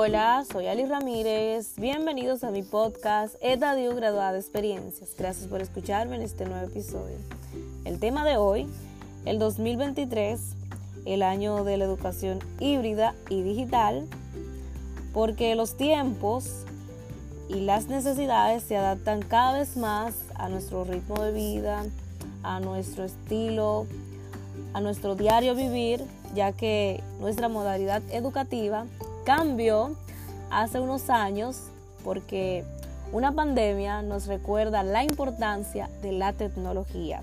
Hola, soy Ali Ramírez. Bienvenidos a mi podcast Etadio Graduada de Experiencias. Gracias por escucharme en este nuevo episodio. El tema de hoy, el 2023, el año de la educación híbrida y digital, porque los tiempos y las necesidades se adaptan cada vez más a nuestro ritmo de vida, a nuestro estilo, a nuestro diario vivir, ya que nuestra modalidad educativa cambió hace unos años porque una pandemia nos recuerda la importancia de la tecnología,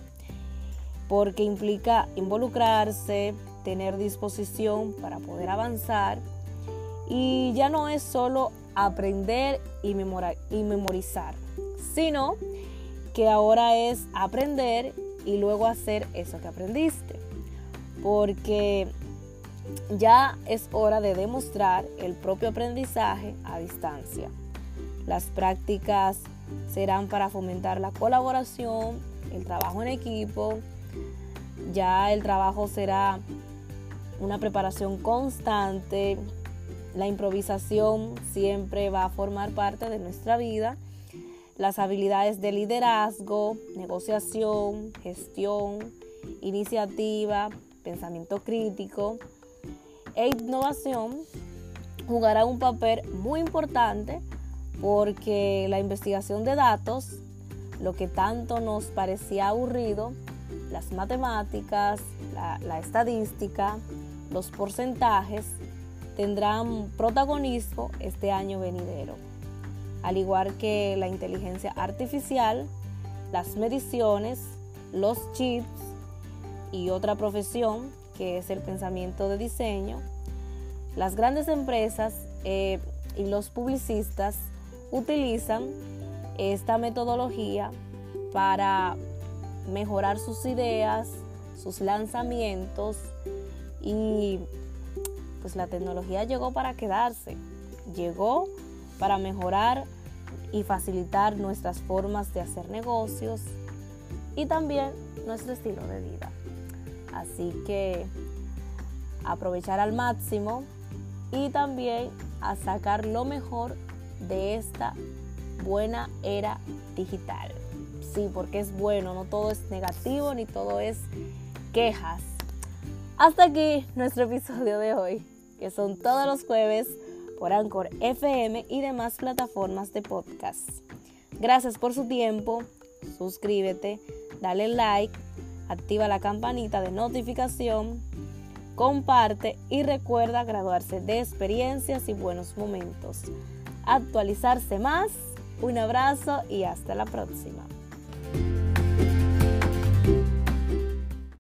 porque implica involucrarse, tener disposición para poder avanzar y ya no es solo aprender y, memorizar, sino que ahora es aprender y luego hacer eso que aprendiste. Porque ya es hora de demostrar el propio aprendizaje a distancia. Las prácticas serán para fomentar la colaboración, el trabajo en equipo. Ya el trabajo será una preparación constante. La improvisación siempre va a formar parte de nuestra vida. Las habilidades de liderazgo, negociación, gestión, iniciativa, pensamiento crítico, e innovación jugará un papel muy importante porque la investigación de datos, lo que tanto nos parecía aburrido, las matemáticas, la, estadística, los porcentajes, tendrán protagonismo este año venidero. Al igual que la inteligencia artificial, las mediciones, los chips y otra profesión que es el pensamiento de diseño, las grandes empresas eh, y los publicistas utilizan esta metodología para mejorar sus ideas, sus lanzamientos y pues la tecnología llegó para quedarse, llegó para mejorar y facilitar nuestras formas de hacer negocios y también nuestro estilo de vida. Así que aprovechar al máximo y también a sacar lo mejor de esta buena era digital. Sí, porque es bueno, no todo es negativo ni todo es quejas. Hasta aquí nuestro episodio de hoy, que son todos los jueves por Anchor FM y demás plataformas de podcast. Gracias por su tiempo, suscríbete, dale like activa la campanita de notificación, comparte y recuerda graduarse de experiencias y buenos momentos. Actualizarse más. Un abrazo y hasta la próxima.